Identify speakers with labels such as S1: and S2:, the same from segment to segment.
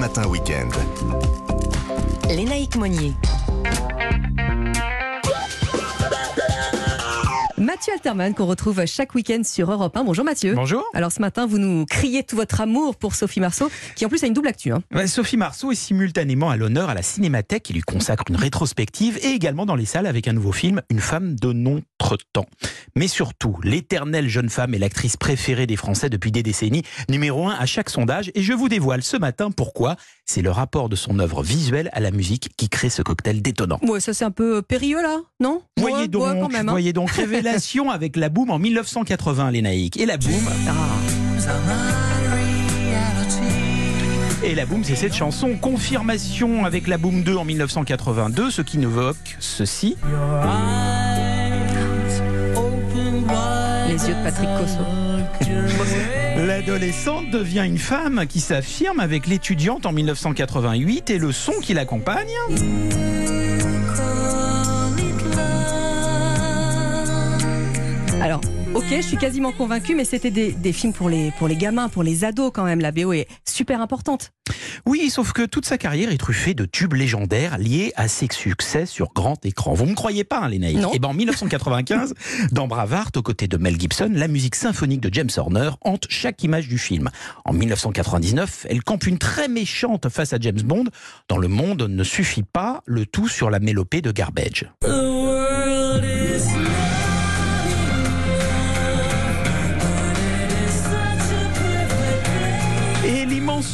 S1: Matin Week-end.
S2: Lénaïque Monnier. Mathieu Alterman qu'on retrouve chaque week-end sur Europe 1. Bonjour Mathieu.
S3: Bonjour.
S2: Alors ce matin, vous nous criez tout votre amour pour Sophie Marceau, qui en plus a une double actu. hein.
S3: Sophie Marceau est simultanément à l'honneur à la Cinémathèque qui lui consacre une rétrospective et également dans les salles avec un nouveau film, Une femme de notre temps. Mais surtout, l'éternelle jeune femme est l'actrice préférée des Français depuis des décennies, numéro un à chaque sondage. Et je vous dévoile ce matin pourquoi. C'est le rapport de son œuvre visuelle à la musique qui crée ce cocktail détonnant.
S2: Ouais, ça c'est un peu périlleux là, non?
S3: Voyez
S2: Ouais,
S3: donc,
S2: ouais, quand même. hein.
S3: voyez donc, révélation avec la boum en 1980, les naïcs. Et la boum, Et la boum, c'est cette chanson. Confirmation avec la boum 2 en 1982, ce qui nous évoque ceci.
S2: Les yeux de Patrick Cosso.
S3: L'adolescente devient une femme qui s'affirme avec l'étudiante en 1988 et le son qui l'accompagne.
S2: Je suis quasiment convaincue, mais c'était des, des films pour les, pour les gamins, pour les ados quand même. La BO est super importante.
S3: Oui, sauf que toute sa carrière est truffée de tubes légendaires liés à ses succès sur grand écran. Vous me croyez pas, hein, les naïfs
S2: Non.
S3: Et ben en 1995, dans Braveheart, aux côtés de Mel Gibson, la musique symphonique de James Horner hante chaque image du film. En 1999, elle campe une très méchante face à James Bond. Dans Le Monde ne suffit pas, le tout sur la mélopée de Garbage.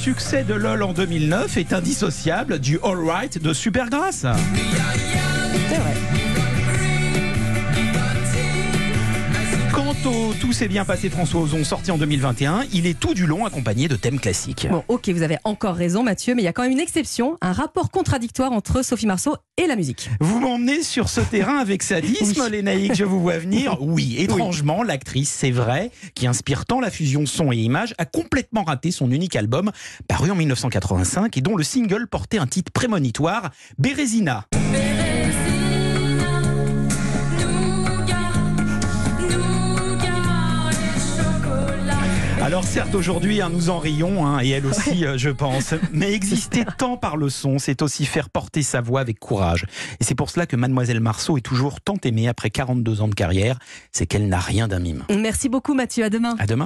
S3: Succès de LOL en 2009 est indissociable du All Right de Supergrass. Tout s'est bien passé François Ozon sorti en 2021, il est tout du long accompagné de thèmes classiques.
S2: Bon, ok, vous avez encore raison, Mathieu, mais il y a quand même une exception, un rapport contradictoire entre Sophie Marceau et la musique.
S3: Vous m'emmenez sur ce terrain avec sadisme,
S2: Oui.
S3: les naïcs, je vous vois venir. Oui, étrangement, l'actrice, c'est vrai, qui inspire tant la fusion son et image, a complètement raté son unique album, paru en 1985 et dont le single portait un titre prémonitoire, Bérésina. Alors certes aujourd'hui hein, nous en rions hein, et elle aussi euh, je pense, mais exister tant par le son, c'est aussi faire porter sa voix avec courage. Et c'est pour cela que mademoiselle Marceau est toujours tant aimée après 42 ans de carrière, c'est qu'elle n'a rien d'un mime.
S2: Merci beaucoup, Mathieu. À demain.
S3: À demain.